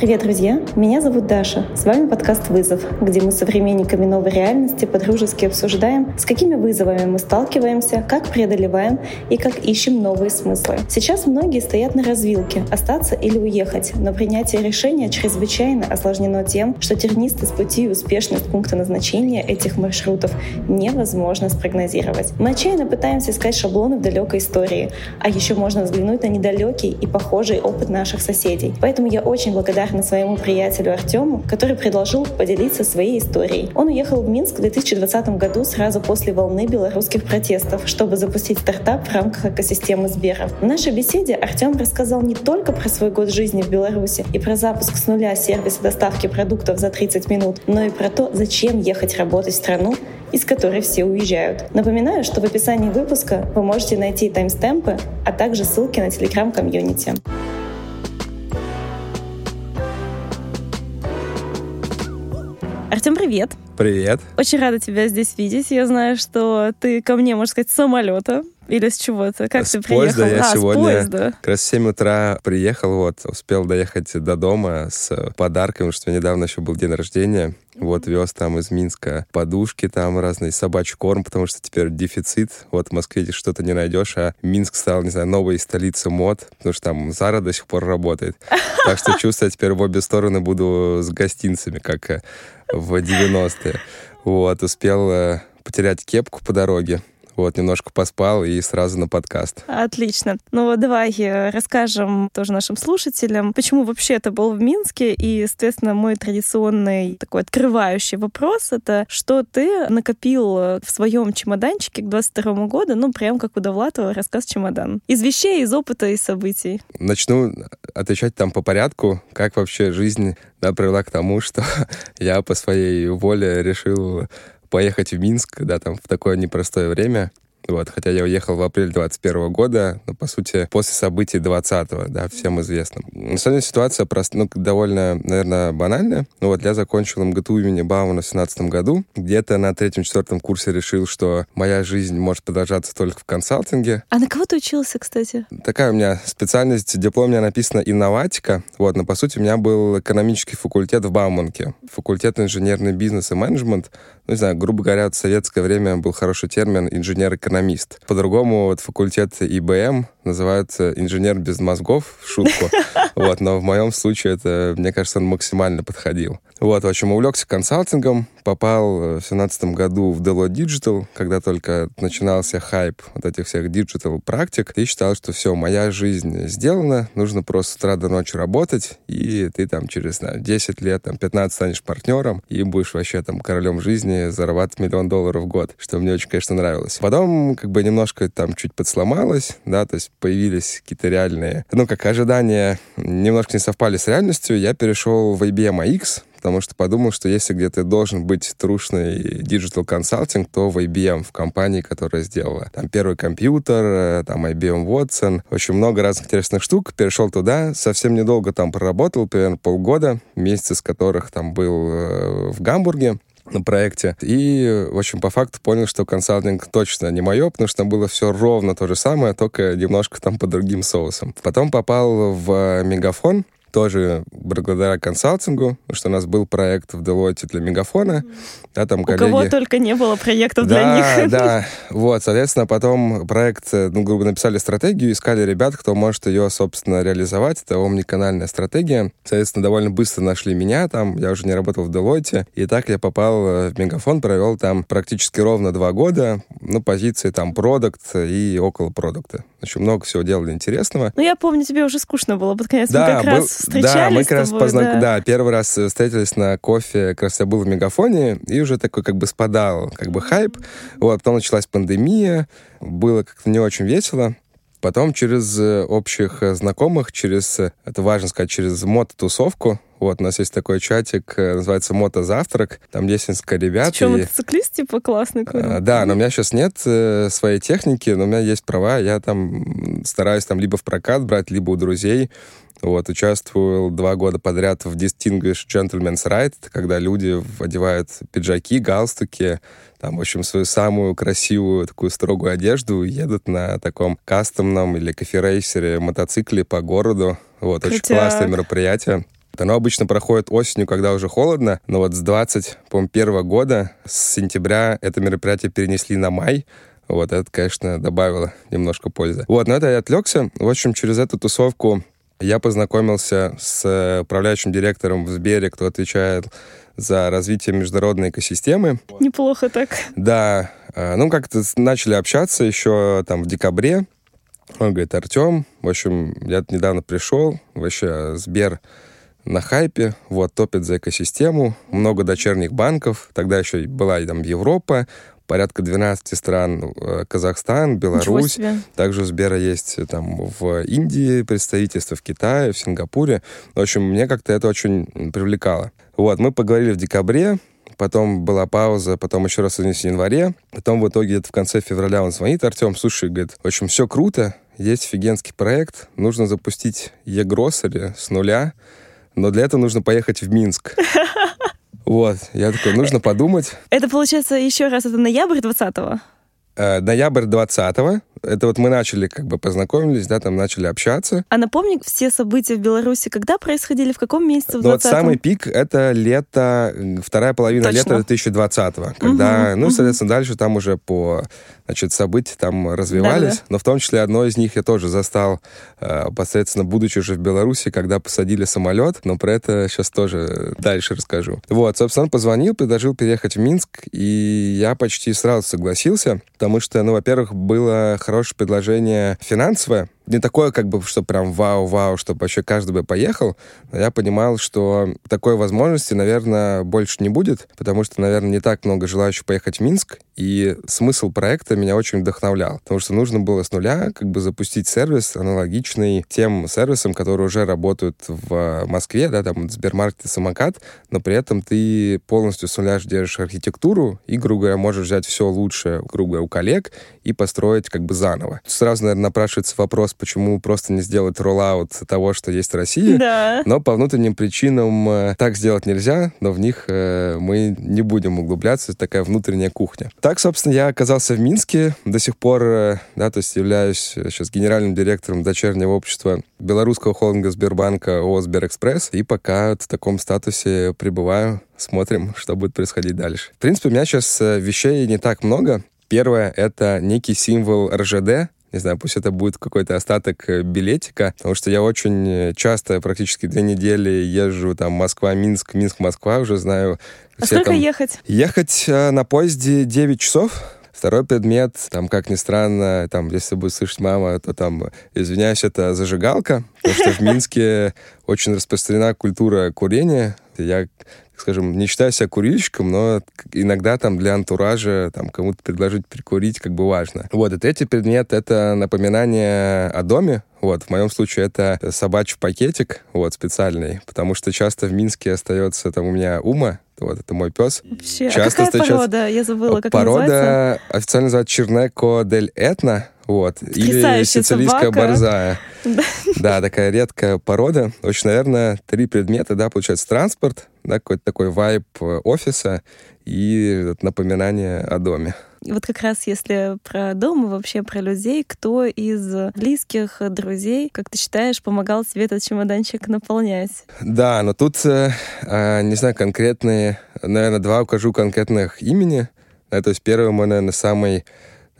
Привет, друзья! Меня зовут Даша. С вами подкаст «Вызов», где мы современниками новой реальности подружески обсуждаем, с какими вызовами мы сталкиваемся, как преодолеваем и как ищем новые смыслы. Сейчас многие стоят на развилке — остаться или уехать, но принятие решения чрезвычайно осложнено тем, что тернистость пути и успешность пункта назначения этих маршрутов невозможно спрогнозировать. Мы отчаянно пытаемся искать шаблоны в далекой истории, а еще можно взглянуть на недалекий и похожий опыт наших соседей. Поэтому я очень благодарна благодарна своему приятелю Артему, который предложил поделиться своей историей. Он уехал в Минск в 2020 году сразу после волны белорусских протестов, чтобы запустить стартап в рамках экосистемы Сбера. В нашей беседе Артем рассказал не только про свой год жизни в Беларуси и про запуск с нуля сервиса доставки продуктов за 30 минут, но и про то, зачем ехать работать в страну, из которой все уезжают. Напоминаю, что в описании выпуска вы можете найти таймстемпы, а также ссылки на телеграм-комьюнити. Артем, привет. Привет. Очень рада тебя здесь видеть. Я знаю, что ты ко мне, можно сказать, с самолета. Или с чего-то? Как с ты поезда приехал? я а, сегодня с поезда. как раз в 7 утра приехал, вот, успел доехать до дома с подарками, потому что недавно еще был день рождения. Вот, вез там из Минска подушки там разные, собачий корм, потому что теперь дефицит. Вот в Москве здесь что-то не найдешь, а Минск стал, не знаю, новой столицей мод, потому что там Зара до сих пор работает. Так что чувствую, теперь в обе стороны буду с гостинцами, как э, в 90-е. Вот, успел э, потерять кепку по дороге. Вот, немножко поспал и сразу на подкаст. Отлично. Ну, давай э, расскажем тоже нашим слушателям, почему вообще это был в Минске. И, соответственно, мой традиционный такой открывающий вопрос — это что ты накопил в своем чемоданчике к 22 году, ну, прям как у Довлатова рассказ «Чемодан». Из вещей, из опыта, из событий. Начну отвечать там по порядку, как вообще жизнь да, привела к тому, что я по своей воле решил поехать в Минск, да, там в такое непростое время. Вот, хотя я уехал в апреле 21 года, но, по сути, после событий 20-го, да, всем известно. На самом деле ситуация просто, ну, довольно, наверное, банальная. Ну, вот я закончил МГТУ имени Баумана в 17 году. Где-то на третьем-четвертом курсе решил, что моя жизнь может продолжаться только в консалтинге. А на кого ты учился, кстати? Такая у меня специальность, диплом у меня написано инноватика. Вот, но, по сути, у меня был экономический факультет в Бауманке. Факультет инженерный бизнес и менеджмент. Ну, не знаю, грубо говоря, в советское время был хороший термин инженер-экономист экономист. По-другому вот факультет ИБМ называется инженер без мозгов, в шутку. Вот, но в моем случае это, мне кажется, он максимально подходил. Вот, в общем, увлекся консалтингом, попал в семнадцатом году в Deloitte Digital, когда только начинался хайп вот этих всех digital практик, и считал, что все, моя жизнь сделана, нужно просто с утра до ночи работать, и ты там через, знаю, 10 лет, там, 15 станешь партнером, и будешь вообще там королем жизни, зарабатывать миллион долларов в год, что мне очень, конечно, нравилось. Потом как бы немножко там чуть подсломалось, да, то есть появились какие-то реальные, ну, как ожидания немножко не совпали с реальностью, я перешел в IBM iX, потому что подумал, что если где-то должен быть трушный digital консалтинг, то в IBM, в компании, которая сделала там первый компьютер, э, там IBM Watson, очень много разных интересных штук. Перешел туда, совсем недолго там проработал, примерно полгода, месяц из которых там был э, в Гамбурге на проекте. И, в общем, по факту понял, что консалтинг точно не мое, потому что там было все ровно то же самое, только немножко там по другим соусам. Потом попал в Мегафон, тоже благодаря консалтингу, потому что у нас был проект в Deloitte для Мегафона. Да, там У коллеги... кого только не было проектов да, для них. Да, вот, соответственно, потом проект, ну, грубо написали стратегию, искали ребят, кто может ее, собственно, реализовать. Это омниканальная стратегия. Соответственно, довольно быстро нашли меня там, я уже не работал в Deloitte, и так я попал в Мегафон, провел там практически ровно два года, ну, позиции там продукт и около продукта. Очень много всего делали интересного. Ну, я помню, тебе уже скучно было под конец. Да, мы как был, раз встречались Да, мы как раз тобой, позна... да. да, первый раз встретились на кофе, как раз я был в Мегафоне, и уже такой как бы спадал как бы хайп. Вот, потом началась пандемия, было как-то не очень весело. Потом через э, общих э, знакомых, через, э, это важно сказать, через мототусовку, вот, у нас есть такой чатик, называется «Мотозавтрак». Там есть несколько ребят. Ты что, и... мотоциклист, типа, классный? А, да, но у меня сейчас нет э, своей техники, но у меня есть права. Я там стараюсь там либо в прокат брать, либо у друзей. Вот, участвовал два года подряд в Distinguished Gentleman's Ride, когда люди одевают пиджаки, галстуки, там, в общем, свою самую красивую такую строгую одежду едут на таком кастомном или кофе-рейсере мотоцикле по городу. Вот, очень Крутяк. классное мероприятие. Оно обычно проходит осенью, когда уже холодно, но вот с 21 года, с сентября это мероприятие перенесли на май, вот, это, конечно, добавило немножко пользы. Вот, но это я отвлекся. В общем, через эту тусовку я познакомился с управляющим директором в Сбере, кто отвечает за развитие международной экосистемы. Неплохо так. Да. А, ну, как-то начали общаться еще там в декабре. Он говорит, Артем, в общем, я недавно пришел, вообще Сбер на хайпе, вот, топит за экосистему, много дочерних банков, тогда еще была там Европа, порядка 12 стран, э, Казахстан, Беларусь, также у Сбера есть э, там в Индии представительство, в Китае, в Сингапуре. В общем, мне как-то это очень привлекало. Вот, мы поговорили в декабре, потом была пауза, потом еще раз в январе, потом в итоге это в конце февраля он звонит, Артем, слушай, говорит, в общем, все круто, есть офигенский проект, нужно запустить e-гроссери с нуля, но для этого нужно поехать в Минск. Вот, я такой, нужно подумать. Это получается еще раз, это ноябрь 20-го? Э, ноябрь 20-го. Это вот мы начали, как бы познакомились, да, там начали общаться. А напомни, все события в Беларуси когда происходили, в каком месяце в 20 ну, Вот самый пик — это лето, вторая половина Точно. лета 2020-го, когда, угу, ну, угу. соответственно, дальше там уже по, значит, события там развивались, Да-да. но в том числе одно из них я тоже застал, э, посредственно, будучи уже в Беларуси, когда посадили самолет, но про это сейчас тоже дальше расскажу. Вот, собственно, он позвонил, предложил переехать в Минск, и я почти сразу согласился, потому что, ну, во-первых, было хорошее предложение финансовое, не такое, как бы, что прям вау-вау, чтобы вообще каждый бы поехал. Но я понимал, что такой возможности, наверное, больше не будет, потому что, наверное, не так много желающих поехать в Минск, и смысл проекта меня очень вдохновлял, потому что нужно было с нуля как бы запустить сервис, аналогичный тем сервисам, которые уже работают в Москве, да, там Сбермаркет и Самокат, но при этом ты полностью с нуля держишь архитектуру и, грубо говоря, можешь взять все лучшее, грубо говоря, у коллег и построить как бы заново. Сразу, наверное, напрашивается вопрос, почему просто не сделать роллаут того, что есть в России. Да. Но по внутренним причинам э, так сделать нельзя, но в них э, мы не будем углубляться. Это такая внутренняя кухня. Так, собственно, я оказался в Минске. До сих пор, э, да, то есть являюсь сейчас генеральным директором дочернего общества белорусского холдинга Сбербанка ООО «Сберэкспресс». И пока в таком статусе пребываю смотрим, что будет происходить дальше. В принципе, у меня сейчас вещей не так много. Первое — это некий символ РЖД, не знаю, пусть это будет какой-то остаток э, билетика, потому что я очень э, часто, практически две недели езжу там Москва-Минск, Минск-Москва, уже знаю. А сколько там... ехать? Ехать э, на поезде 9 часов. Второй предмет, там, как ни странно, там, если будет слышать мама, то там, извиняюсь, это зажигалка, потому что в Минске очень распространена культура курения. Я скажем, не считаю себя курильщиком, но иногда там для антуража там кому-то предложить прикурить как бы важно. Вот, и третий предмет — это напоминание о доме, вот, в моем случае это собачий пакетик, вот, специальный, потому что часто в Минске остается там у меня ума, вот, это мой пес. Вообще, а Часто а какая встречается... порода? Я забыла, как Порода называется. официально называется Чернеко дель Этна, вот, или сицилийская собака. борзая. Да, такая редкая порода. Очень, наверное, три предмета, да, получается, транспорт, да, какой-то такой вайб э, офиса и напоминание о доме. И вот как раз если про дом и вообще про людей, кто из близких, друзей, как ты считаешь, помогал тебе этот чемоданчик наполнять? Да, но тут, э, э, не знаю, конкретные, наверное, два укажу конкретных имени. Да, то есть первый мой, наверное, самый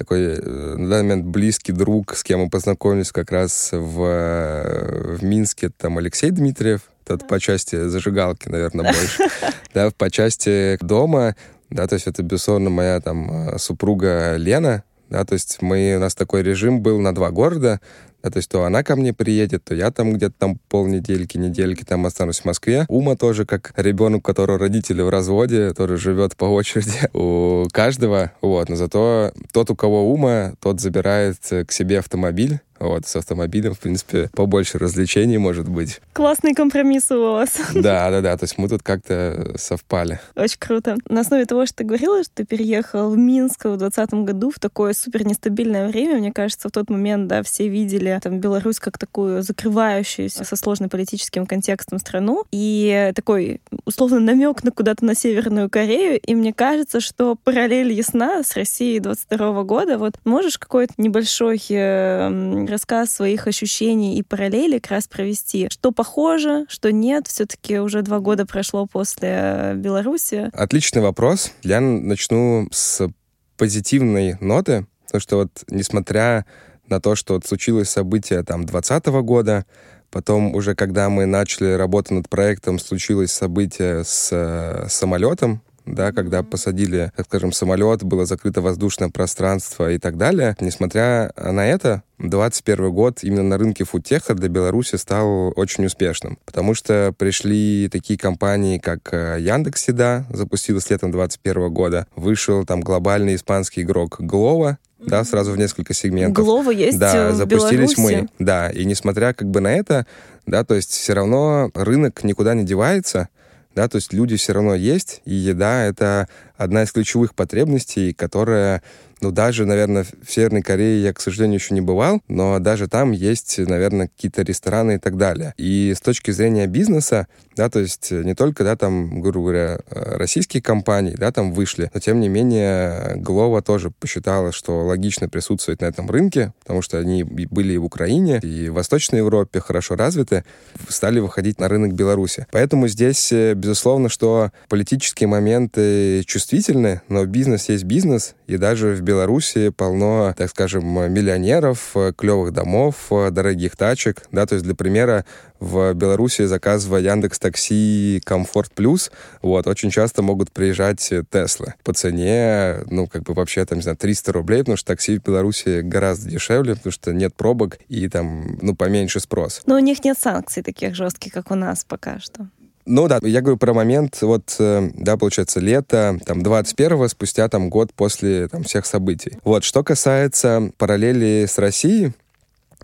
такой на данный момент близкий друг, с кем мы познакомились как раз в, в Минске, там Алексей Дмитриев, это по части зажигалки, наверное, больше. Да, по части дома, да, то есть это, безусловно, моя там э, супруга Лена, да, то есть мы, у нас такой режим был на два города, да, то есть то она ко мне приедет, то я там где-то там полнедельки, недельки там останусь в Москве. Ума тоже, как ребенок, которого родители в разводе, тоже живет по очереди у каждого, вот, но зато тот, у кого Ума, тот забирает к себе автомобиль, вот, с автомобилем, в принципе, побольше развлечений может быть. Классные компромиссы у вас. Да, да, да. То есть мы тут как-то совпали. Очень круто. На основе того, что ты говорила, что ты переехал в Минск в 2020 году в такое супер нестабильное время, мне кажется, в тот момент, да, все видели там Беларусь как такую закрывающуюся со сложным политическим контекстом страну и такой условно намек на куда-то на Северную Корею. И мне кажется, что параллель ясна с Россией 22 года. Вот можешь какой-то небольшой э, рассказ своих ощущений и параллелей как раз провести. Что похоже, что нет, все таки уже два года прошло после Беларуси. Отличный вопрос. Я начну с позитивной ноты, потому что вот несмотря на то, что вот случилось событие там 2020 года, потом уже когда мы начали работать над проектом, случилось событие с э, самолетом, да, когда посадили, так скажем, самолет, было закрыто воздушное пространство и так далее. Несмотря на это, 2021 год именно на рынке фудтеха для Беларуси стал очень успешным, потому что пришли такие компании, как э, Яндекс Еда, запустилась летом 2021 года, вышел там глобальный испанский игрок Глова, да, сразу в несколько сегментов. Глова есть Да, в запустились Беларуси. мы. Да, и несмотря как бы на это, да, то есть все равно рынок никуда не девается, да, то есть люди все равно есть, и еда — это одна из ключевых потребностей, которая ну, даже, наверное, в Северной Корее я, к сожалению, еще не бывал, но даже там есть, наверное, какие-то рестораны и так далее. И с точки зрения бизнеса, да, то есть не только, да, там, грубо говоря, российские компании, да, там вышли, но, тем не менее, Глова тоже посчитала, что логично присутствовать на этом рынке, потому что они были и в Украине, и в Восточной Европе хорошо развиты, стали выходить на рынок Беларуси. Поэтому здесь, безусловно, что политические моменты чувствительны, но бизнес есть бизнес, и даже в Беларуси полно, так скажем, миллионеров, клевых домов, дорогих тачек. Да, то есть, для примера, в Беларуси, заказывая Яндекс Такси Комфорт Плюс, вот, очень часто могут приезжать Теслы по цене, ну, как бы вообще, там, не знаю, 300 рублей, потому что такси в Беларуси гораздо дешевле, потому что нет пробок и там, ну, поменьше спрос. Но у них нет санкций таких жестких, как у нас пока что. Ну да, я говорю про момент, вот, э, да, получается, лето, там, 21-го, спустя там год после там всех событий. Вот, что касается параллели с Россией,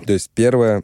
то есть первое,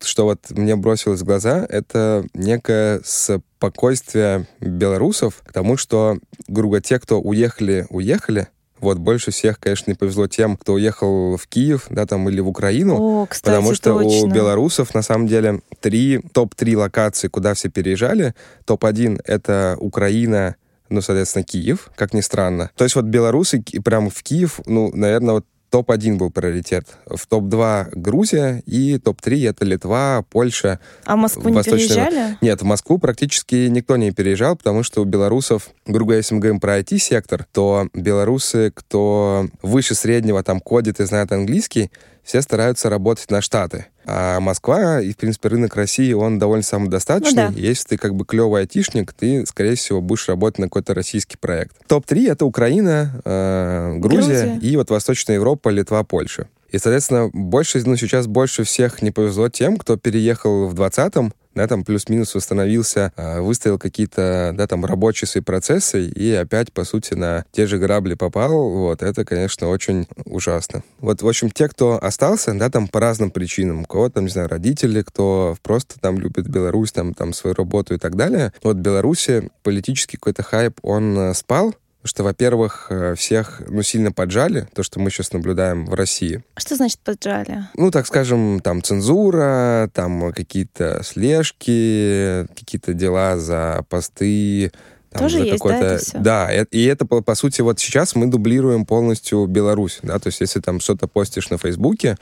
что вот мне бросилось в глаза, это некое спокойствие белорусов к тому, что, грубо те, кто уехали, уехали, вот больше всех, конечно, не повезло тем, кто уехал в Киев, да, там или в Украину, О, кстати, потому что точно. у белорусов на самом деле три топ-3 локации, куда все переезжали. Топ-1 это Украина, ну, соответственно, Киев, как ни странно. То есть вот белорусы прям в Киев, ну, наверное, вот топ-1 был приоритет. В топ-2 Грузия и топ-3 это Литва, Польша. А в Москву не Восточная- переезжали? Нет, в Москву практически никто не переезжал, потому что у белорусов, грубо говоря, если мы говорим про IT-сектор, то белорусы, кто выше среднего там кодит и знает английский, все стараются работать на Штаты. А Москва и, в принципе, рынок России, он довольно самодостаточный. Ну да. Если ты как бы клевый айтишник, ты, скорее всего, будешь работать на какой-то российский проект. Топ-3 — это Украина, э, Грузия, Грузия. и вот Восточная Европа, Литва, Польша. И, соответственно, больше, ну, сейчас больше всех не повезло тем, кто переехал в 20-м, да, там плюс-минус восстановился, а, выставил какие-то, да, там рабочие свои процессы и опять, по сути, на те же грабли попал, вот, это, конечно, очень ужасно. Вот, в общем, те, кто остался, да, там по разным причинам, у кого там, не знаю, родители, кто просто там любит Беларусь, там, там свою работу и так далее. Вот в Беларуси политический какой-то хайп, он э, спал, Потому что, во-первых, э, всех ну, сильно поджали, то, что мы сейчас наблюдаем в России. Что значит поджали? Ну, так скажем, там цензура, там какие-то слежки, какие-то дела за посты. Там, Тоже есть, да, это всё? Да, и это, по, по сути, вот сейчас мы дублируем полностью Беларусь, да, то есть если там что-то постишь на Фейсбуке,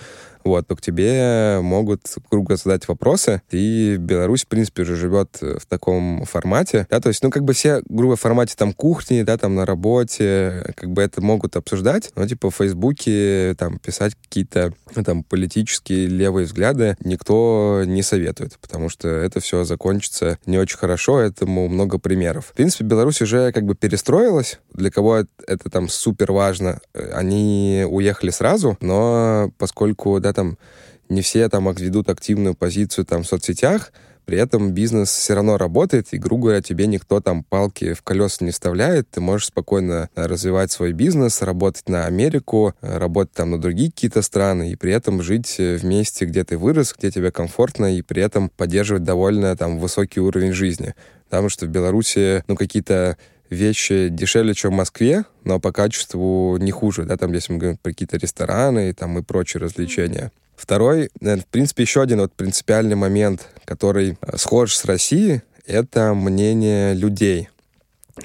вот, то к тебе могут, говоря, задать вопросы, и Беларусь, в принципе, уже живет в таком формате, да, то есть, ну, как бы все, грубо в формате там кухни, да, там на работе, как бы это могут обсуждать, но, типа, в Фейсбуке там писать какие-то, ну, там, политические левые взгляды никто не советует, потому что это все закончится не очень хорошо, этому много примеров. В принципе, Беларусь уже как бы перестроилась, для кого это, это там супер важно, э, они уехали сразу, но поскольку, да, там не все там ведут активную позицию там в соцсетях, при этом бизнес все равно работает, и, грубо говоря, тебе никто там палки в колеса не вставляет, ты можешь спокойно э, развивать свой бизнес, работать на Америку, э, работать там на другие какие-то страны, и при этом жить э, в месте, где ты вырос, где тебе комфортно, и при этом поддерживать довольно там высокий уровень жизни. Потому что в Беларуси, ну, какие-то вещи дешевле, чем в Москве, но по качеству не хуже, да, там, если мы говорим про какие-то рестораны и там и прочие развлечения. Второй, в принципе, еще один вот принципиальный момент, который э, схож с Россией, это мнение людей.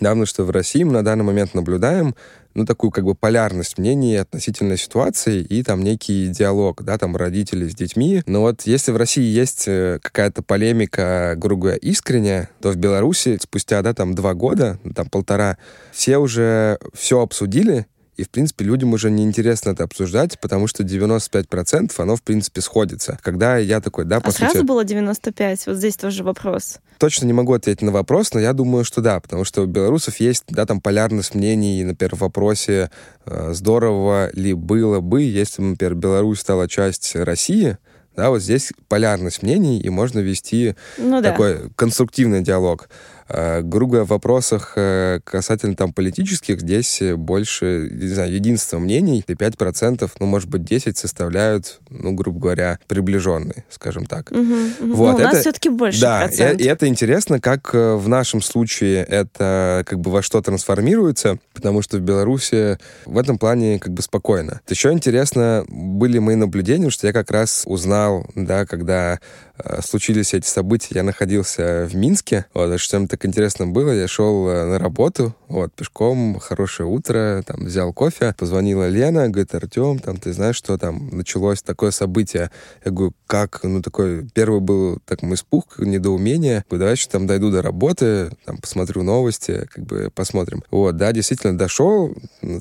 Да, потому что в России мы на данный момент наблюдаем ну, такую как бы полярность мнений относительно ситуации и там некий диалог, да, там родители с детьми. Но вот если в России есть э, какая-то полемика, грубо говоря, искренняя, то в Беларуси спустя, да, там два года, там полтора, все уже все обсудили, и, в принципе, людям уже неинтересно это обсуждать, потому что 95% оно, в принципе, сходится. Когда я такой, да, по а сути... сразу было 95? Вот здесь тоже вопрос. Точно не могу ответить на вопрос, но я думаю, что да, потому что у белорусов есть, да, там полярность мнений, например, в вопросе э, здорово ли было бы, если бы, например, Беларусь стала часть России, да, вот здесь полярность мнений, и можно вести ну, такой да. конструктивный диалог. Э, грубо в вопросах э, касательно там политических здесь больше, не знаю, единство мнений, и 5%, ну, может быть, 10 составляют, ну, грубо говоря, приближенные, скажем так. Угу, угу. Вот, Но у это, нас все-таки больше Да, процент. и, и это интересно, как э, в нашем случае это как бы во что трансформируется, потому что в Беларуси в этом плане как бы спокойно. Еще интересно были мои наблюдения, что я как раз узнал, да, когда Э, случились эти события, я находился в Минске. Вот, что так интересно было, я шел э, на работу, вот, пешком, хорошее утро, там, взял кофе, позвонила Лена, говорит, Артем, там, ты знаешь, что там началось такое событие? Я говорю, как? Ну, такой, первый был так испуг, недоумение. Говорю, давай еще там дойду до работы, там, посмотрю новости, как бы посмотрим. Вот, да, действительно дошел,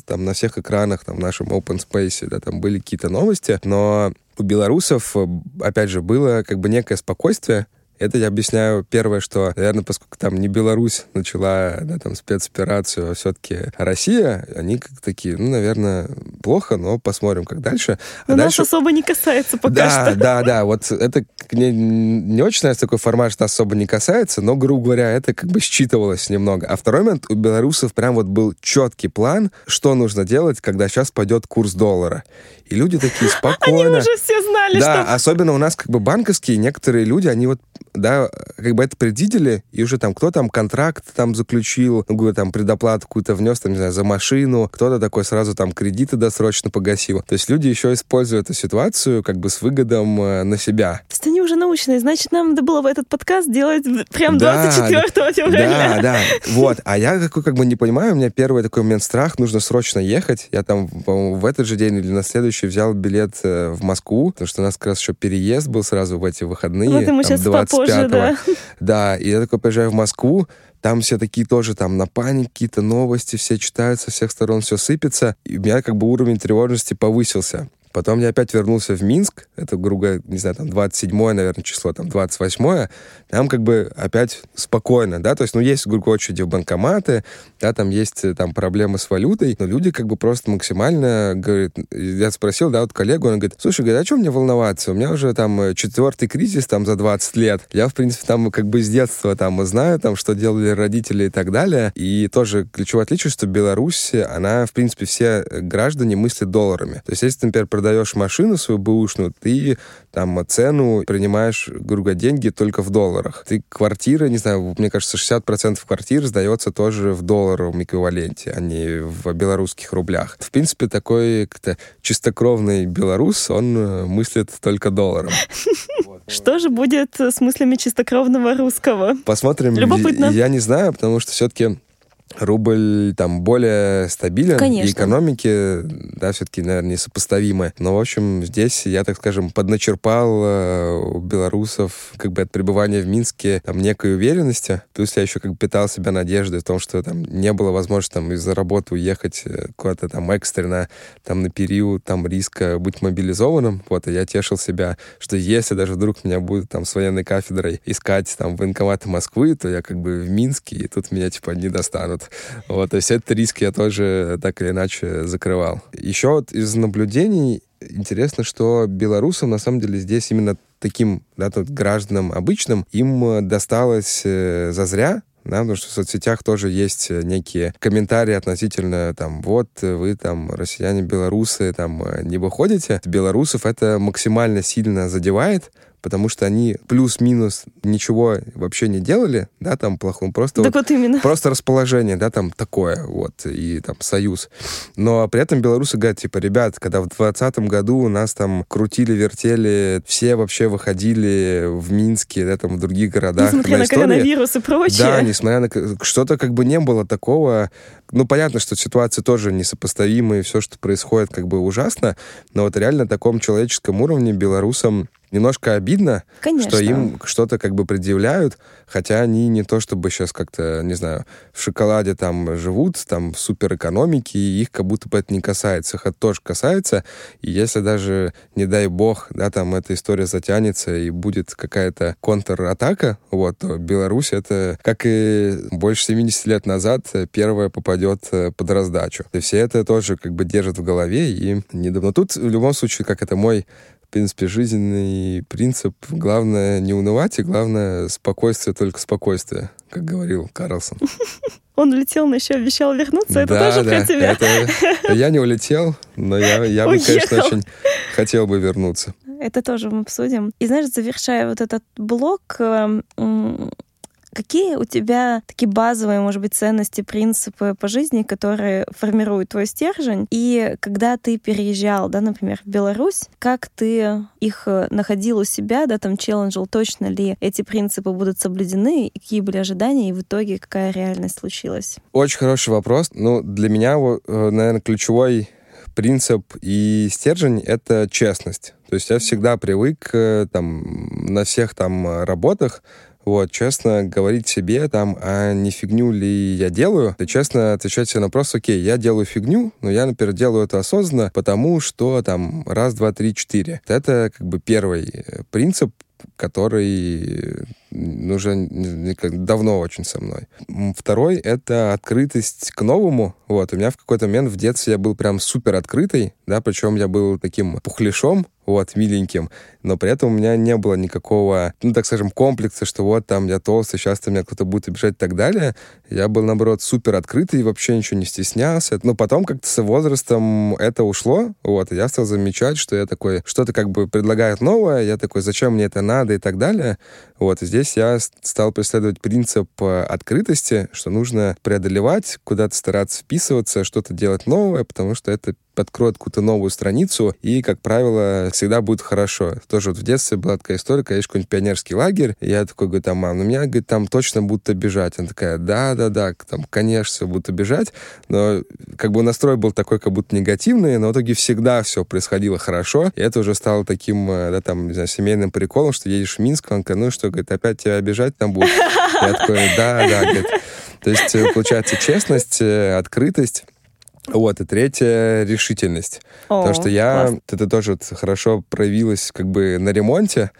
там, на всех экранах, там, в нашем open space, да, там были какие-то новости, но у белорусов, э, опять же, было как бы некое спокойствие, это я объясняю первое, что, наверное, поскольку там не Беларусь начала да, там спецоперацию, а все-таки Россия, они как такие, ну, наверное, плохо, но посмотрим, как дальше. А но дальше... нас особо не касается пока да, что. Да, да, да. Вот это не, не очень нравится такой формат, что особо не касается, но, грубо говоря, это как бы считывалось немного. А второй момент, у белорусов прям вот был четкий план, что нужно делать, когда сейчас пойдет курс доллара. И люди такие спокойно. Они уже все знали, да, что... особенно у нас как бы банковские некоторые люди, они вот да, как бы это предвидели, и уже там кто там контракт там заключил, ну, говорю, там предоплату какую-то внес, там, не знаю, за машину, кто-то такой сразу там кредиты досрочно погасил. То есть люди еще используют эту ситуацию как бы с выгодом э, на себя. То есть они уже научные, значит, нам надо было в этот подкаст делать прям 24 да, февраля. Да, да, вот. А я такой как бы не понимаю, у меня первый такой момент страх, нужно срочно ехать. Я там в этот же день или на следующий взял билет э, в Москву, потому что у нас как раз еще переезд был сразу в эти выходные. Вот сейчас 25 позже, да. Да, и я такой приезжаю в Москву, там все такие тоже там на панике, какие-то новости, все читают, со всех сторон все сыпется. И у меня как бы уровень тревожности повысился. Потом я опять вернулся в Минск, это, грубо не знаю, там 27 наверное, число, там 28 там как бы опять спокойно, да, то есть, ну, есть, грубо очереди в банкоматы, да, там есть э, там проблемы с валютой, но люди как бы просто максимально, говорят, я спросил, да, вот коллегу, он говорит, слушай, говорит, а чем мне волноваться? У меня уже там э, четвертый кризис там за 20 лет, я, в принципе, там как бы с детства там знаю, там, что делали родители и так далее, и тоже ключевое отличие, что Беларусь, она, в принципе, все граждане мыслят долларами. То есть, если например, продаешь машину свою бэушную, ты там цену принимаешь, грубо говоря, деньги только в долларах. Ты квартира, не знаю, мне кажется, 60% квартир сдается тоже в долларовом эквиваленте, а не в белорусских рублях. В принципе, такой как-то чистокровный белорус, он э, мыслит только долларом. Что же будет с мыслями чистокровного русского? Посмотрим. Любопытно. Я не знаю, потому что все-таки рубль там более стабилен, Конечно. и экономики, да, все-таки, наверное, несопоставимы. Но, в общем, здесь я, так скажем, подначерпал э, у белорусов как бы от пребывания в Минске там некой уверенности. Плюс я еще как бы питал себя надеждой в том, что там не было возможности там из-за работы уехать э, куда-то там экстренно, там на период там риска быть мобилизованным. Вот, и я тешил себя, что если даже вдруг меня будут там с военной кафедрой искать там военкоматы Москвы, то я как бы в Минске, и тут меня типа не достанут. Вот, то есть этот риск я тоже так или иначе закрывал. Еще вот из наблюдений интересно, что белорусам на самом деле здесь именно таким да, тут гражданам обычным им досталось э, зазря, да, потому что в соцсетях тоже есть некие комментарии относительно, там, вот, вы, там, россияне, белорусы, там, не выходите. Белорусов это максимально сильно задевает, потому что они плюс-минус ничего вообще не делали, да, там плохом, просто так вот, вот именно. просто расположение, да, там такое, вот, и там союз. Но при этом белорусы говорят, типа, ребят, когда в 2020 году у нас там крутили, вертели, все вообще выходили в Минске, да, там в других городах. Несмотря на, на коронавирус и прочее. Да, несмотря на... Что-то как бы не было такого. Ну, понятно, что ситуации тоже несопоставимые, все, что происходит, как бы ужасно, но вот реально на таком человеческом уровне белорусам немножко обидно, Конечно. что им что-то как бы предъявляют, хотя они не то чтобы сейчас как-то, не знаю, в шоколаде там живут, там в суперэкономике, и их как будто бы это не касается. Их это тоже касается, и если даже, не дай бог, да, там эта история затянется и будет какая-то контратака, вот, то Беларусь это, как и больше 70 лет назад, первая попадет э, под раздачу. И все это тоже как бы держат в голове, и недавно. Тут в любом случае, как это мой принципе, жизненный принцип. Главное не унывать, и главное спокойствие, только спокойствие, как говорил Карлсон. Он улетел, но еще обещал вернуться. Это да, тоже да, про тебя. Это... Я не улетел, но я, я бы, конечно, очень хотел бы вернуться. Это тоже мы обсудим. И знаешь, завершая вот этот блок, эм, Какие у тебя такие базовые, может быть, ценности, принципы по жизни, которые формируют твой стержень? И когда ты переезжал, да, например, в Беларусь, как ты их э, находил у себя, да, там челленджил, точно ли эти принципы будут соблюдены, и какие были ожидания, и в итоге какая реальность случилась? Очень хороший вопрос. Ну, для меня, э, наверное, ключевой принцип и стержень — это честность. То есть я всегда привык э, там на всех там работах вот, честно говорить себе там, а не фигню ли я делаю, и честно отвечать себе на вопрос, окей, я делаю фигню, но я, например, делаю это осознанно, потому что там раз, два, три, четыре. Это как бы первый э, принцип, который уже давно очень со мной. Второй — это открытость к новому. Вот, у меня в какой-то момент в детстве я был прям супер открытый, да, причем я был таким пухляшом, вот, миленьким, но при этом у меня не было никакого, ну, так скажем, комплекса, что вот там я толстый, сейчас там меня кто-то будет обижать и так далее. Я был, наоборот, супер открытый, вообще ничего не стеснялся. Но потом как-то с возрастом это ушло, вот, и я стал замечать, что я такой, что-то как бы предлагают новое, я такой, зачем мне это надо и так далее. Вот, здесь я стал преследовать принцип э, открытости, что нужно преодолевать, куда-то стараться вписываться, что-то делать новое, потому что это откроет какую-то новую страницу, и, как правило, всегда будет хорошо. Тоже вот в детстве была такая история, есть какой-нибудь пионерский лагерь, и я такой говорю, там, мам, ну меня, говорит, там точно будут обижать. Она такая, да-да-да, там, конечно, будут обижать, но как бы настрой был такой, как будто негативный, но в итоге всегда все происходило хорошо, и это уже стало таким, э, да, там, не знаю, семейным приколом, что едешь в Минск, он ну что, говорит, опять тебя обижать там будут? Я такой, да-да, говорит. То есть, э, получается, честность, э, открытость, вот, и третье — решительность. О, Потому что я... Класс. Это тоже хорошо проявилось как бы на ремонте,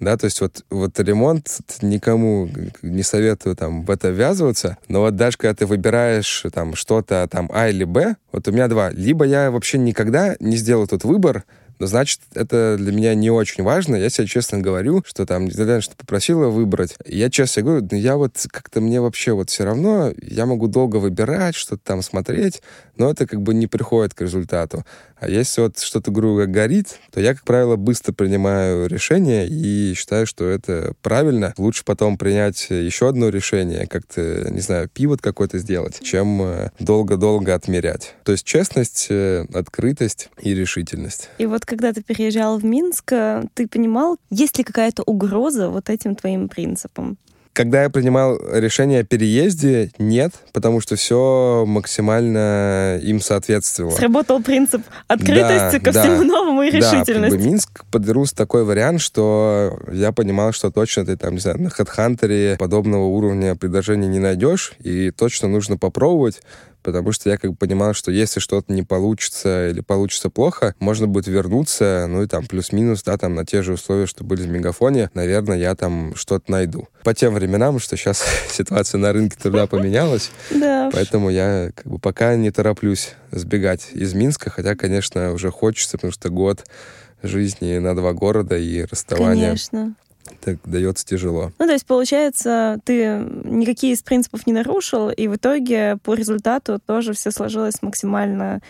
да, то есть вот, вот ремонт никому не советую там в это ввязываться, но вот даже когда ты выбираешь там что-то там А или Б, вот у меня два. Либо я вообще никогда не сделал тот выбор, значит, это для меня не очень важно. Я себе честно говорю, что там, что попросила выбрать, я честно говорю, ну я вот как-то мне вообще вот все равно, я могу долго выбирать, что-то там смотреть, но это как бы не приходит к результату. А если вот что-то, грубо горит, то я, как правило, быстро принимаю решение и считаю, что это правильно. Лучше потом принять еще одно решение, как-то, не знаю, пивот какой-то сделать, чем э, долго-долго отмерять. То есть честность, э, открытость и решительность. И вот когда ты переезжал в Минск, э, ты понимал, есть ли какая-то угроза вот этим твоим принципам? Когда я принимал решение о переезде, нет, потому что все максимально им соответствовало. Сработал принцип открытости да, ко да, всему новому и решительности. Да, как бы Минск подрос такой вариант, что я понимал, что точно ты там, не знаю, на HeadHunter подобного уровня предложений не найдешь, и точно нужно попробовать, потому что я как бы понимал, что если что-то не получится или получится плохо, можно будет вернуться, ну и там плюс-минус, да, там на те же условия, что были в Мегафоне, наверное, я там что-то найду. По тем временам, что сейчас ситуация на рынке труда поменялась, поэтому я как бы пока не тороплюсь сбегать из Минска, хотя, конечно, уже хочется, потому что год жизни на два города и расставание. Конечно так дается тяжело. Ну, то есть, получается, ты никакие из принципов не нарушил, и в итоге по результату тоже все сложилось максимально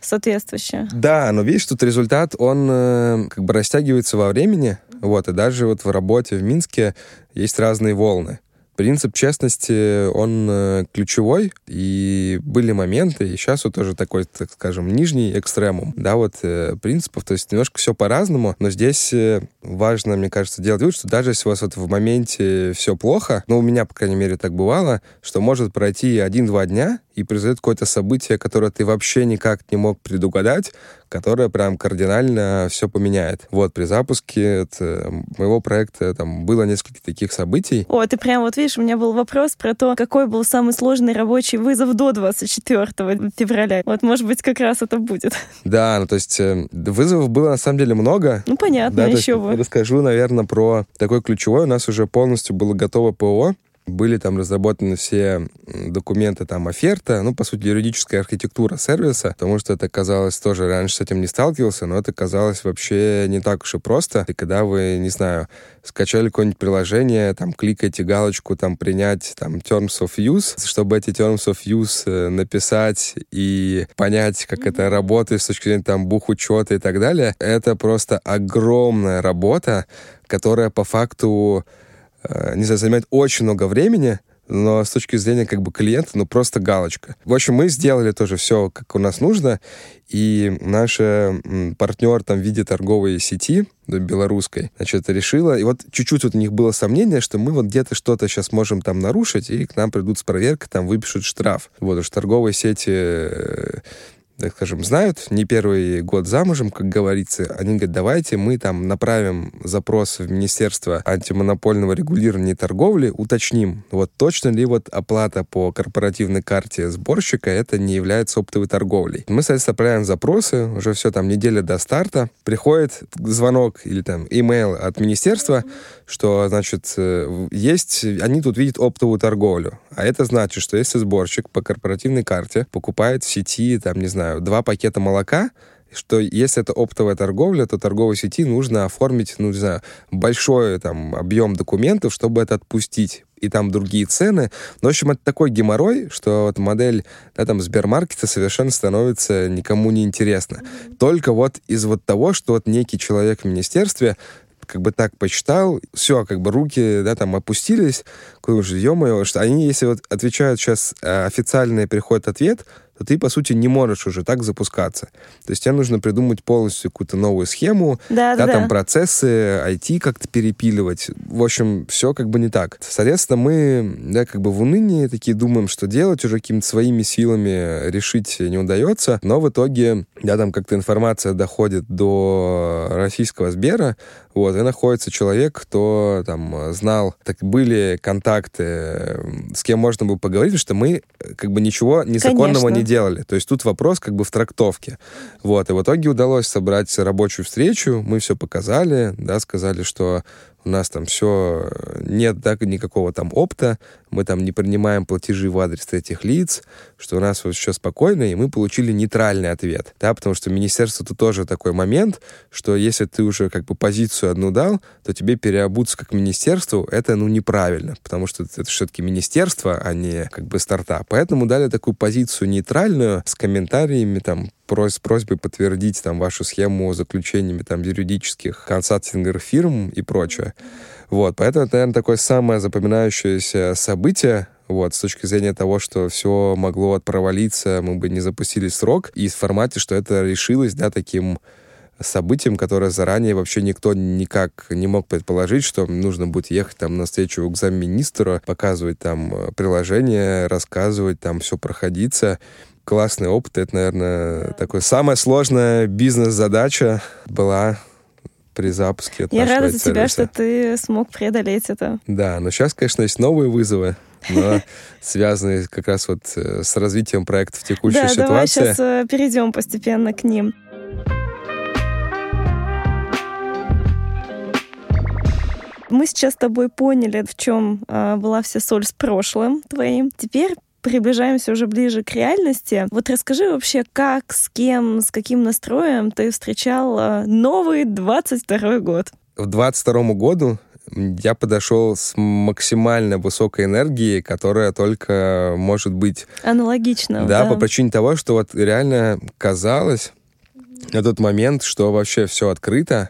соответствующе. Да, но видишь, тут результат, он э, как бы растягивается во времени, Вот, и даже вот в работе в Минске есть разные волны. Принцип честности, он э, ключевой, и были моменты, и сейчас вот тоже такой, так скажем, нижний экстремум, да, вот э, принципов, то есть немножко все по-разному, но здесь э, важно, мне кажется, делать вывод, что даже если у вас вот в моменте все плохо, ну, у меня, по крайней мере, так бывало, что может пройти один-два дня, и произойдет какое-то событие, которое ты вообще никак не мог предугадать, которое прям кардинально все поменяет. Вот, при запуске моего проекта там было несколько таких событий. О, ты прям вот видишь, у меня был вопрос про то, какой был самый сложный рабочий вызов до 24 февраля. Вот, может быть, как раз это будет. Да, ну то есть э, вызовов было на самом деле много. Ну, понятно, да, еще бы. Расскажу, наверное, про такой ключевой. У нас уже полностью было готово ПО, были там разработаны все документы, там, оферта, ну, по сути, юридическая архитектура сервиса, потому что это казалось тоже, раньше с этим не сталкивался, но это казалось вообще не так уж и просто. И когда вы, не знаю, скачали какое-нибудь приложение, там, кликаете галочку, там, принять, там, Terms of Use, чтобы эти Terms of Use э, написать и понять, как это работает с точки зрения, там, бухучета и так далее, это просто огромная работа, которая по факту не знаю, занимает очень много времени, но с точки зрения как бы клиента, ну просто галочка. В общем, мы сделали тоже все, как у нас нужно, и наш партнер там в виде торговой сети белорусской, значит, решила, и вот чуть-чуть вот у них было сомнение, что мы вот где-то что-то сейчас можем там нарушить, и к нам придут с проверкой, там выпишут штраф. Вот уж торговые сети э, так скажем, знают, не первый год замужем, как говорится, они говорят, давайте мы там направим запрос в Министерство антимонопольного регулирования торговли, уточним, вот точно ли вот оплата по корпоративной карте сборщика это не является оптовой торговлей. Мы, соответственно, отправляем запросы, уже все там неделя до старта, приходит звонок или там имейл от министерства, что, значит, э, есть, они тут видят оптовую торговлю, а это значит, что если сборщик по корпоративной карте покупает в сети, там, не знаю, два пакета молока, что если это оптовая торговля, то торговой сети нужно оформить, ну, не знаю, большой там объем документов, чтобы это отпустить и там другие цены. Но, в общем, это такой геморрой, что вот модель да, там, Сбермаркета совершенно становится никому не интересна. Только вот из вот того, что вот некий человек в министерстве как бы так почитал, все, как бы руки, да, там опустились, куда же, ё что они, если вот отвечают сейчас э, официальный приходит ответ, то ты, по сути, не можешь уже так запускаться. То есть тебе нужно придумать полностью какую-то новую схему, да, да, да, там процессы, IT как-то перепиливать. В общем, все как бы не так. Соответственно, мы, да, как бы в унынии такие думаем, что делать, уже какими-то своими силами решить не удается, но в итоге, да, там как-то информация доходит до российского Сбера, вот, и находится человек, кто там знал, так были контакты, с кем можно было поговорить, что мы как бы ничего незаконного Конечно. не делали. То есть тут вопрос как бы в трактовке. Вот, и в итоге удалось собрать рабочую встречу, мы все показали, да, сказали, что у нас там все, нет да, никакого там опта, мы там не принимаем платежи в адрес третьих лиц, что у нас вот все спокойно, и мы получили нейтральный ответ, да, потому что министерство тут тоже такой момент, что если ты уже как бы позицию одну дал, то тебе переобуться как министерству, это, ну, неправильно, потому что это все-таки министерство, а не как бы стартап. Поэтому дали такую позицию нейтральную с комментариями там прос просьбой подтвердить там вашу схему заключениями там юридических консалтинговых фирм и прочее. Вот, поэтому это, наверное, такое самое запоминающееся событие, вот, с точки зрения того, что все могло провалиться, мы бы не запустили срок, и в формате, что это решилось, да, таким событием, которое заранее вообще никто никак не мог предположить, что нужно будет ехать там на встречу к замминистру, показывать там э, приложение, рассказывать, там все проходиться классный опыт. Это, наверное, такая самая сложная бизнес-задача была при запуске. Я рада за тебя, что ты смог преодолеть это. Да, но сейчас, конечно, есть новые вызовы, но связанные как раз вот э, с развитием проекта в текущей да, ситуации. давай сейчас э, перейдем постепенно к ним. Мы сейчас с тобой поняли, в чем э, была вся соль с прошлым твоим. Теперь приближаемся уже ближе к реальности. Вот расскажи вообще, как, с кем, с каким настроем ты встречал э, новый 22 год? В 22 году я подошел с максимально высокой энергией, которая только может быть... Аналогично. Да, да, по причине того, что вот реально казалось на тот момент, что вообще все открыто,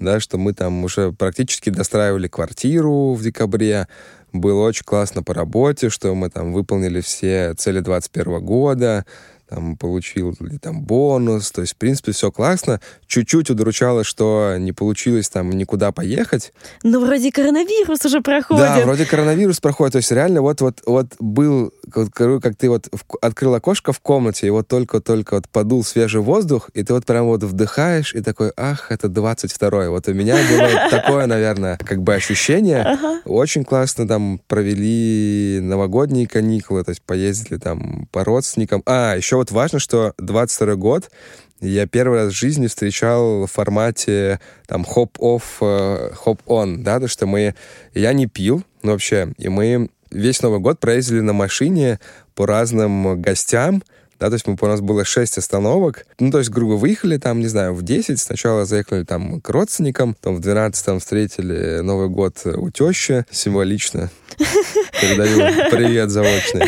да, что мы там уже практически достраивали квартиру в декабре, было очень классно по работе, что мы там выполнили все цели 2021 года, там, получил ли там бонус, то есть, в принципе, все классно. Чуть-чуть удручало, что не получилось там никуда поехать. Но вроде коронавирус уже проходит. Да, вроде коронавирус проходит, то есть реально вот, вот, вот был, как ты вот открыл окошко в комнате, и вот только-только вот подул свежий воздух, и ты вот прям вот вдыхаешь, и такой, ах, это 22-й. Вот у меня было такое, наверное, как бы ощущение. Очень классно там провели новогодние каникулы, то есть поездили там по родственникам. А, еще вот важно, что 22 год я первый раз в жизни встречал в формате там хоп-офф, э, хоп-он, да, то, что мы... Я не пил ну, вообще, и мы весь Новый год проездили на машине по разным гостям, да, то есть мы, у нас было 6 остановок. Ну, то есть, грубо, выехали там, не знаю, в 10. Сначала заехали там к родственникам, потом в 12 там встретили Новый год у тещи, символично. Передаю привет заочный.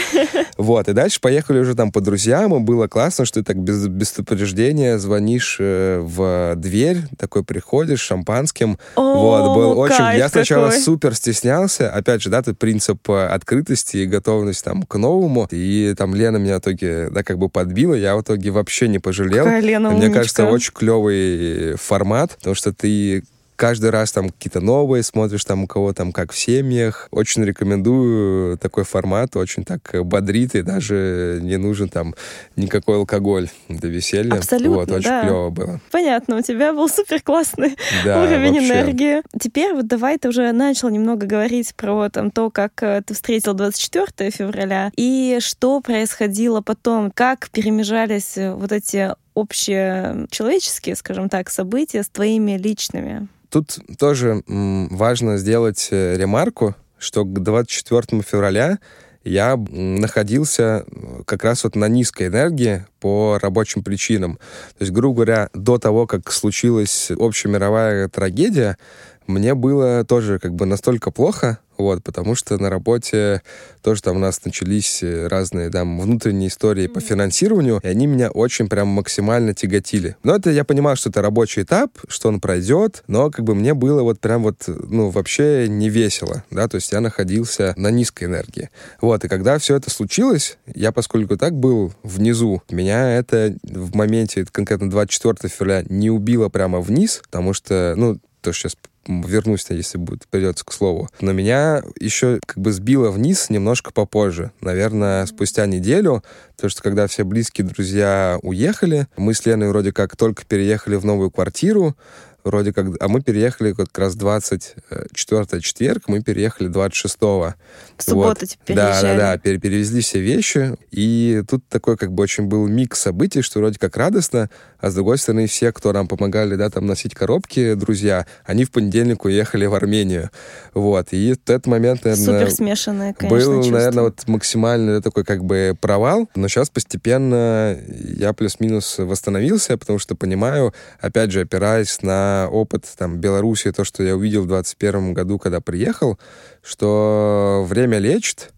Вот, и дальше поехали уже там по друзьям, и было классно, что ты так без, без предупреждения звонишь э, в дверь, такой приходишь шампанским. О, вот, был очень... Я сначала какой. супер стеснялся, опять же, да, тут принцип э, открытости и готовность там к новому, и там Лена меня в итоге, да, как бы подбила, я в итоге вообще не пожалел. Какая Лена Мне умничка. кажется, очень клевый формат, потому что ты каждый раз там какие-то новые, смотришь там у кого там как в семьях. Очень рекомендую такой формат, очень так бодрит, и даже не нужен там никакой алкоголь для веселья. Абсолютно, Вот, очень да. клево было. Понятно, у тебя был супер классный Да, уровень вообще. энергии. Теперь вот давай ты уже начал немного говорить про там, то, как э, ты встретил 24 февраля и что происходило потом, как перемежались э, вот эти общие человеческие, скажем так, события с твоими личными. Тут тоже важно сделать э, ремарку, что к 24 февраля я находился э, как раз вот на низкой энергии по рабочим причинам. То есть, грубо говоря, до того, как случилась общемировая трагедия, мне было тоже как бы настолько плохо, вот, потому что на работе тоже там у нас начались э, разные там внутренние истории по финансированию, и они меня очень прям максимально тяготили. Но это я понимал, что это рабочий этап, что он пройдет, но как бы мне было вот прям вот, ну, вообще не весело, да, то есть я находился на низкой энергии. Вот, и когда все это случилось, я, поскольку так был внизу, меня это в моменте, конкретно 24 февраля, не убило прямо вниз, потому что, ну, то сейчас вернусь, если будет придется к слову. Но меня еще как бы сбило вниз немножко попозже. Наверное, спустя неделю. Потому что когда все близкие друзья уехали, мы с Леной вроде как только переехали в новую квартиру, вроде как... А мы переехали вот как раз 24 четверг, мы переехали 26-го. В субботу типа Да, да, да, пере- перевезли все вещи. И тут такой как бы очень был микс событий, что вроде как радостно, а с другой стороны все, кто нам помогали, да, там носить коробки, друзья, они в понедельник уехали в Армению. Вот. И в этот момент, наверное... Супер смешанные, конечно, Был, чувства. наверное, вот максимальный такой как бы провал, но сейчас постепенно я плюс-минус восстановился, потому что понимаю, опять же, опираясь на опыт там Беларуси, то, что я увидел в 21 году, когда приехал, что время лечит,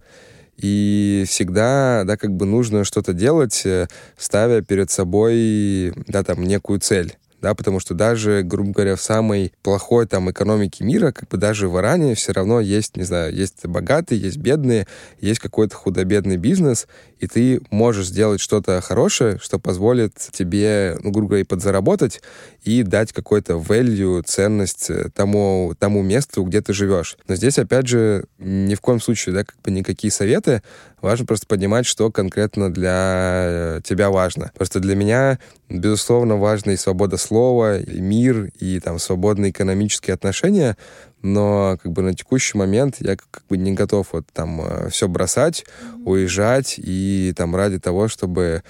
и всегда, да, как бы нужно что-то делать, э, ставя перед собой, да, там, некую цель. Да, потому что даже, грубо говоря, в самой плохой там экономике мира, как бы даже в Иране все равно есть, не знаю, есть богатые, есть бедные, есть какой-то худо-бедный бизнес, и ты можешь сделать что-то хорошее, что позволит тебе, ну, грубо говоря, и подзаработать и дать какой-то value, ценность э, тому, тому месту, где ты живешь. Но здесь, опять же, ни в коем случае, да, как бы никакие советы. Важно просто понимать, что конкретно для тебя важно. Просто для меня, безусловно, важна и свобода слова, и мир, и там свободные экономические отношения, но как бы на текущий момент я как бы не готов вот там все бросать, уезжать и там ради того, чтобы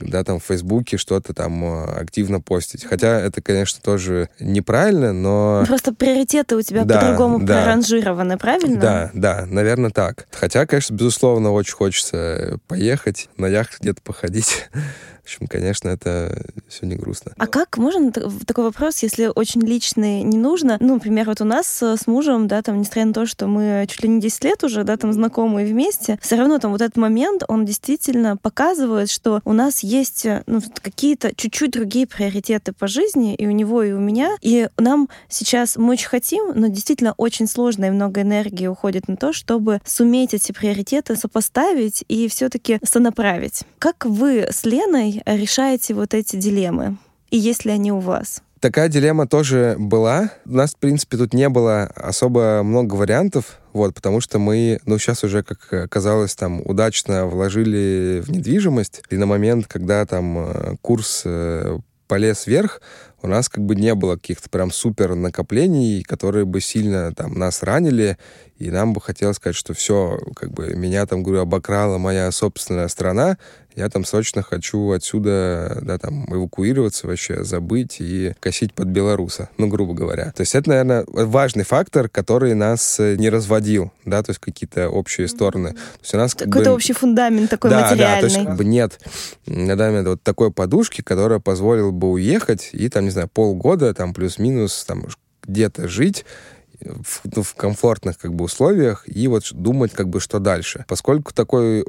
да, там в Фейсбуке что-то там э, активно постить. Хотя это, конечно, тоже неправильно, но... Просто приоритеты у тебя Да, по-другому да. проранжированы, правильно? Да, да, наверное, так. Хотя, конечно, безусловно, очень хочется поехать, на яхте где-то походить. В общем, конечно, это все не грустно. А как, можно такой вопрос, если очень личный не нужно? Ну, например, вот у нас э, с мужем, да, там, несмотря на то, что мы чуть ли не 10 лет уже, да, там, знакомые вместе, все равно там вот этот момент, он действительно показывает, что у нас есть, э, ну, какие-то чуть-чуть другие приоритеты по жизни, и у него, и у меня. И нам сейчас, мы очень хотим, но действительно очень сложно и много энергии уходит на то, чтобы суметь эти приоритеты сопоставить и все-таки сонаправить. Как вы с Леной решаете вот эти дилеммы? И есть ли они у вас? Такая дилемма тоже была. У нас, в принципе, тут не было особо много вариантов, вот, потому что мы, ну, сейчас уже, как оказалось, там, удачно вложили в недвижимость, и на момент, когда там э, курс э, полез вверх, у нас как бы не было каких-то прям супер накоплений, которые бы сильно там нас ранили, и нам бы хотелось сказать, что все, как бы меня там, говорю, обокрала моя собственная страна, я там срочно хочу отсюда, да, там, эвакуироваться вообще, забыть и косить под белоруса, ну, грубо говоря. То есть это, наверное, важный фактор, который нас э, не разводил, да, то есть какие-то общие стороны. То есть у нас Какой-то бы... общий фундамент такой да, материальный. Да, то есть как бы нет на данный момент вот такой подушки, которая позволила бы уехать и там, не знаю, полгода там плюс-минус там где-то жить, в, ну, в комфортных как бы условиях и вот думать как бы что дальше. Поскольку такой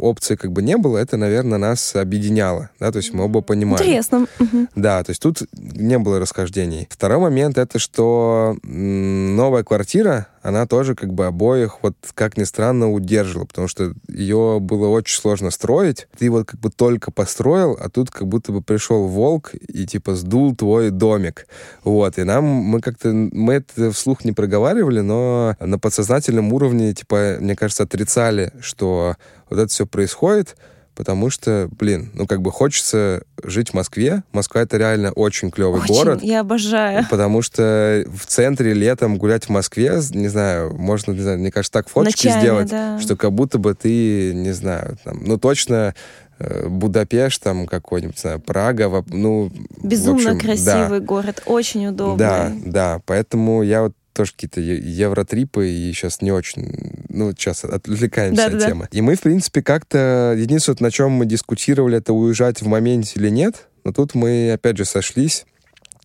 опции как бы не было, это, наверное, нас объединяло, да, то есть мы оба понимали. Интересно. Да, то есть тут не было расхождений. Второй момент это, что новая квартира, она тоже как бы обоих, вот как ни странно, удерживала, потому что ее было очень сложно строить. Ты вот как бы только построил, а тут как будто бы пришел волк и типа сдул твой домик. Вот, и нам, мы как-то, мы это вслух не проговаривали, но на подсознательном уровне, типа, мне кажется, отрицали, что вот это все происходит, потому что, блин, ну как бы хочется жить в Москве. Москва это реально очень клевый очень, город. Я обожаю. Потому что в центре летом гулять в Москве, не знаю, можно, не знаю, мне кажется, так фоточки Ночами, сделать, да. что как будто бы ты, не знаю, там, ну точно э, Будапешт, там какой-нибудь, не знаю, Прага, ну... Безумно общем, красивый да. город, очень удобный. Да, да, поэтому я вот тоже какие-то евротрипы, и сейчас не очень, ну, сейчас отвлекаемся да, от да. темы. И мы, в принципе, как-то, единственное, на чем мы дискутировали, это уезжать в моменте или нет, но тут мы, опять же, сошлись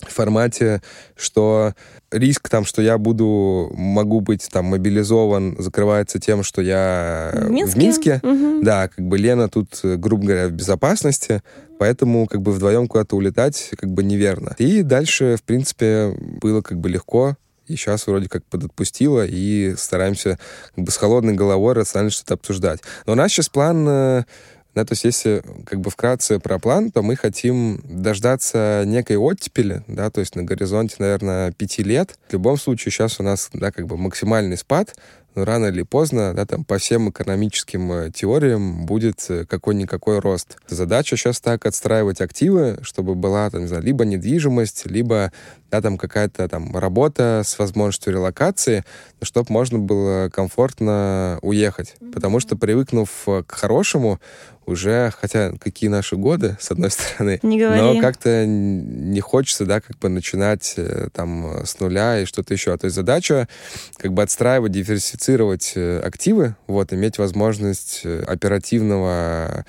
в формате, что риск там, что я буду, могу быть там мобилизован, закрывается тем, что я в Минске. В Минске. Угу. Да, как бы Лена тут, грубо говоря, в безопасности, поэтому как бы вдвоем куда-то улетать как бы неверно. И дальше, в принципе, было как бы легко, и сейчас вроде как подотпустила, и стараемся как бы с холодной головой рационально что-то обсуждать. Но у нас сейчас план э, да, то есть если как бы вкратце про план, то мы хотим дождаться некой оттепели, да, то есть на горизонте, наверное, пяти лет. В любом случае сейчас у нас, да, как бы максимальный спад, рано или поздно, да, там по всем экономическим э, теориям будет э, какой-никакой рост. Задача сейчас так отстраивать активы, чтобы была, там, не знаю, либо недвижимость, либо, да, там какая-то там работа с возможностью релокации, чтобы можно было комфортно уехать. Потому что привыкнув э, к хорошему, уже, хотя какие наши годы, с одной стороны, не говори. но как-то не хочется, да, как бы начинать там с нуля и что-то еще. То есть задача как бы отстраивать, диверсифицировать диверсифицировать э, активы, вот, иметь возможность э, оперативного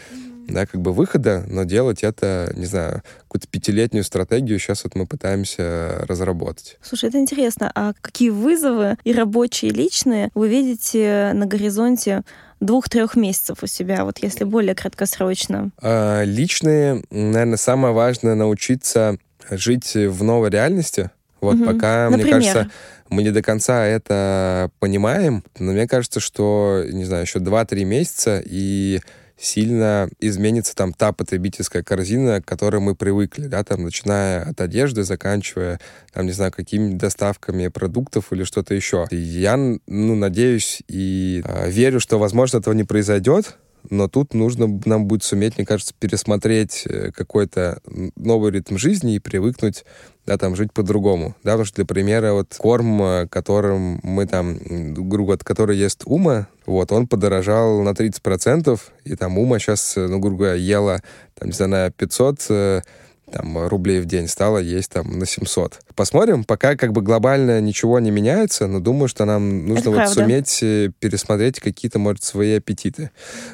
да, как бы выхода, но делать это, не знаю, какую-то пятилетнюю стратегию сейчас вот мы пытаемся разработать. Слушай, это интересно. А какие вызовы и рабочие, и личные вы видите на горизонте двух-трех месяцев у себя, вот если более краткосрочно? А, личные, наверное, самое важное научиться жить в новой реальности. Вот угу. пока, Например? мне кажется, мы не до конца это понимаем, но мне кажется, что, не знаю, еще 2-3 месяца, и сильно изменится там та потребительская корзина, к которой мы привыкли, да, там, начиная от одежды, заканчивая, там, не знаю, какими доставками продуктов или что-то еще. Я, ну, надеюсь и э, верю, что, возможно, этого не произойдет, но тут нужно нам будет суметь, мне кажется, пересмотреть э, какой-то новый ритм жизни и привыкнуть, да, там, жить по-другому, да, потому что, для примера, вот корм, э, которым мы там, грубо говоря, который ест Ума, вот, он подорожал на 30%, и там Ума сейчас, э, ну, грубо говоря, ела, там, не знаю, на 500 там, рублей в день стало есть там на 700. Посмотрим, пока как бы глобально ничего не меняется, но думаю, что нам нужно вот суметь э, пересмотреть какие-то, может, свои аппетиты.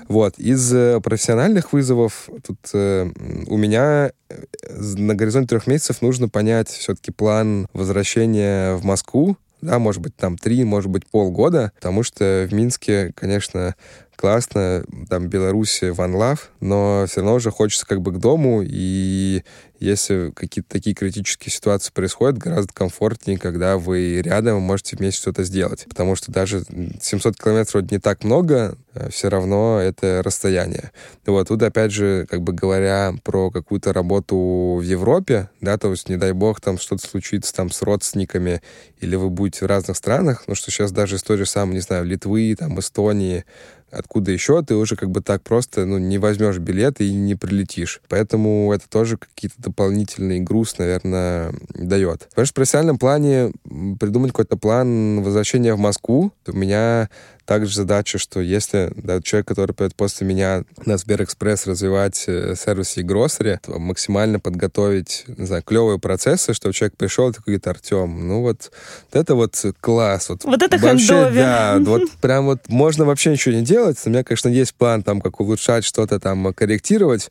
Вот. Из э, профессиональных вызовов тут э, у меня э, на горизонте трех месяцев нужно понять все-таки план возвращения в Москву, да, может быть, там три, может быть, полгода, потому что в Минске, конечно, классно, там Беларусь, One Love, но все равно уже хочется как бы к дому, и если какие-то такие критические ситуации происходят, гораздо комфортнее, когда вы рядом можете вместе что-то сделать. Потому что даже 700 километров вроде не так много, а все равно это расстояние. Вот тут, опять же, как бы говоря про какую-то работу в Европе, да, то есть, не дай бог, там что-то случится там с родственниками, или вы будете в разных странах, ну что сейчас даже история самой, не знаю, Литвы, там, Эстонии, откуда еще, ты уже как бы так просто ну, не возьмешь билет и не прилетишь. Поэтому это тоже какие-то дополнительный груз, наверное, дает. Что в профессиональном плане придумать какой-то план возвращения в Москву, у меня также задача, что если да, человек, который придет после меня на Сберэкспресс развивать э, сервис и гроссери, то максимально подготовить, не знаю, клевые процессы, чтобы человек пришел и такой говорит, Артем, ну вот, вот это вот класс. Вот, вот это вообще, Да, вот прям вот можно вообще ничего не делать. У меня, конечно, есть план там, как улучшать что-то там, корректировать,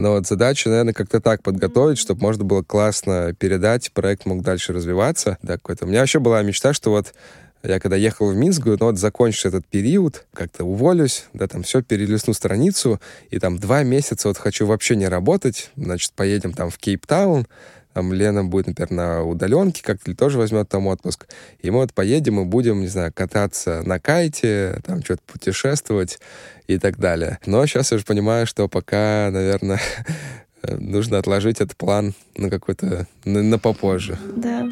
но вот задача, наверное, как-то так подготовить, чтобы можно было классно передать, проект мог дальше развиваться. Да, какой-то. У меня вообще была мечта, что вот я когда ехал в Минск, говорю, ну вот закончишь этот период, как-то уволюсь, да, там все, перелистну страницу, и там два месяца вот хочу вообще не работать, значит, поедем там в Кейптаун, там Лена будет, например, на удаленке, как-то тоже возьмет там отпуск, и мы вот поедем и будем, не знаю, кататься на кайте, там что-то путешествовать и так далее. Но сейчас я уже понимаю, что пока, наверное, нужно отложить этот план на какой-то, на попозже. Да.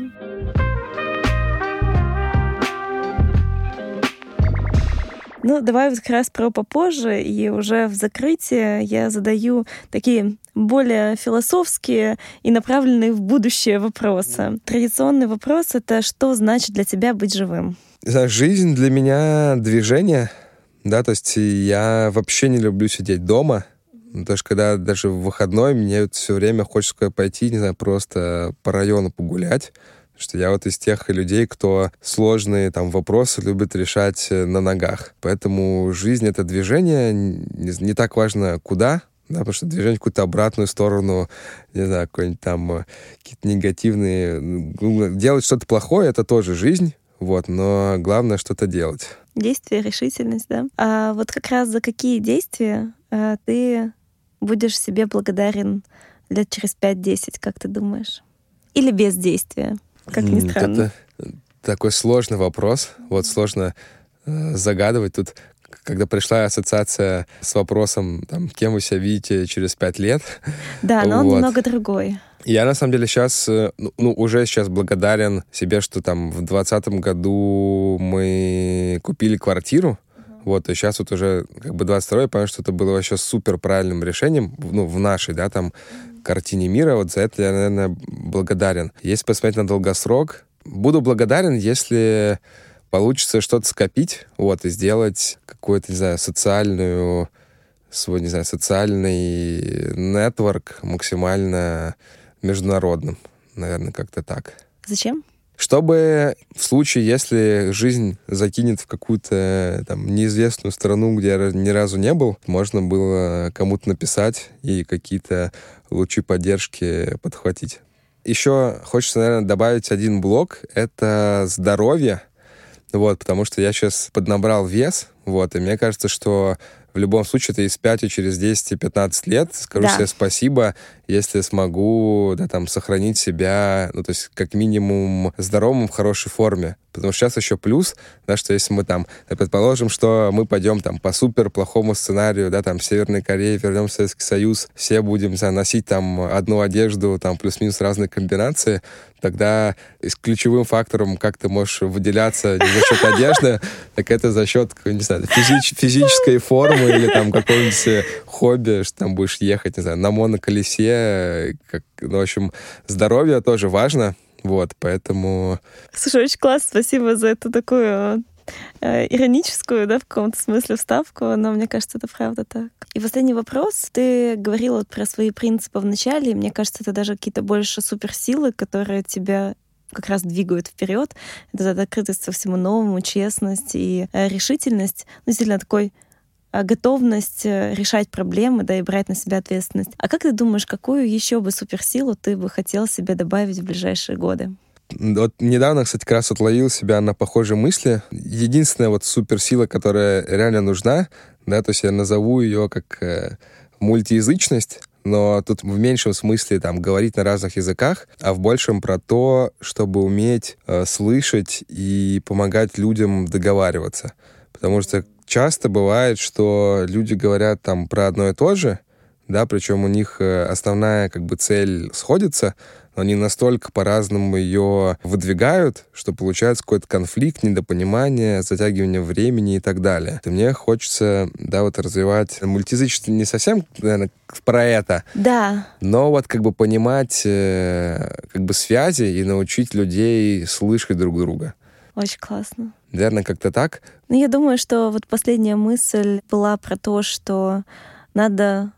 Ну, давай вот как раз про попозже, и уже в закрытии я задаю такие более философские и направленные в будущее вопросы. Традиционный вопрос — это что значит для тебя быть живым? Жизнь для меня — движение, да, то есть я вообще не люблю сидеть дома, Потому что когда даже в выходной мне все время хочется пойти, не знаю, просто по району погулять что я вот из тех людей, кто сложные там вопросы любит решать э, на ногах. Поэтому жизнь — это движение, не, не так важно куда, да, потому что движение в какую-то обратную сторону, не знаю, какой-нибудь там э, какие-то негативные... Делать что-то плохое — это тоже жизнь, вот, но главное что-то делать. Действие, решительность, да. А вот как раз за какие действия а, ты будешь себе благодарен лет через 5-10, как ты думаешь? Или без действия? Как ни странно. Это такой сложный вопрос. Вот сложно э, загадывать. Тут когда пришла ассоциация с вопросом, там, кем вы себя видите через пять лет. Да, но вот. он немного другой. Я, на самом деле, сейчас, э, ну, ну, уже сейчас благодарен себе, что там в двадцатом году мы купили квартиру, вот, и сейчас вот уже как бы 22 я понял, что это было вообще супер правильным решением, ну, в нашей, да, там, картине мира. Вот за это я, наверное, благодарен. Если посмотреть на долгосрок, буду благодарен, если получится что-то скопить, вот, и сделать какую-то, не знаю, социальную, свой, не знаю, социальный нетворк максимально международным. Наверное, как-то так. Зачем? Чтобы в случае, если жизнь закинет в какую-то там неизвестную страну, где я ни разу не был, можно было кому-то написать и какие-то лучи поддержки подхватить. Еще хочется, наверное, добавить один блок. Это здоровье. Вот, потому что я сейчас поднабрал вес, вот, и мне кажется, что в любом случае это из 5 через 10 и 15 лет скажу да. себе спасибо, если смогу, да, там, сохранить себя, ну, то есть, как минимум, здоровым, в хорошей форме. Потому что сейчас еще плюс, да, что если мы там, предположим, что мы пойдем там по супер плохому сценарию, да, там, Северной Корее, вернем в Советский Союз, все будем, знаю, носить там одну одежду, там, плюс-минус разные комбинации, тогда ключевым фактором, как ты можешь выделяться не за счет одежды, так это за счет, не знаю, физич, физической формы или там какого-нибудь хобби, что там будешь ехать, не знаю, на моноколесе, как, ну, в общем, здоровье тоже важно, вот, поэтому... Слушай, очень классно, спасибо за эту такую э, ироническую, да, в каком-то смысле вставку, но мне кажется, это правда так. И последний вопрос. Ты говорила про свои принципы в начале, и мне кажется, это даже какие-то больше суперсилы, которые тебя как раз двигают вперед. Это открытость ко всему новому, честность и э, решительность. Ну, действительно, такой готовность э, решать проблемы, да, и брать на себя ответственность. А как ты думаешь, какую еще бы суперсилу ты бы хотел себе добавить в ближайшие годы? Вот недавно, кстати, как раз отловил себя на похожей мысли. Единственная вот суперсила, которая реально нужна, да, то есть я назову ее как э, мультиязычность, но тут в меньшем смысле там говорить на разных языках, а в большем про то, чтобы уметь э, слышать и помогать людям договариваться. Потому что часто бывает, что люди говорят там про одно и то же, да, причем у них э, основная как бы цель сходится, но они настолько по-разному ее выдвигают, что получается какой-то конфликт, недопонимание, затягивание времени и так далее. И мне хочется, да, вот развивать мультизычество не совсем, наверное, про это. Да. Но вот как бы понимать э, как бы связи и научить людей слышать друг друга. Очень классно. Наверное, как-то так. Ну, я думаю, что вот последняя мысль была про то, что надо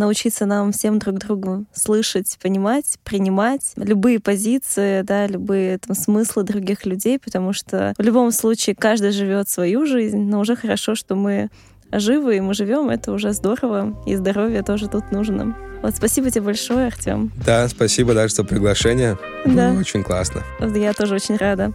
научиться нам всем друг другу слышать, понимать, принимать любые позиции, да, любые там, смыслы других людей, потому что в любом случае каждый живет свою жизнь, но уже хорошо, что мы живы, и мы живем, это уже здорово, и здоровье тоже тут нужно. Вот спасибо тебе большое, Артем. Да, спасибо даже за приглашение. Да. Было очень классно. Я тоже очень рада.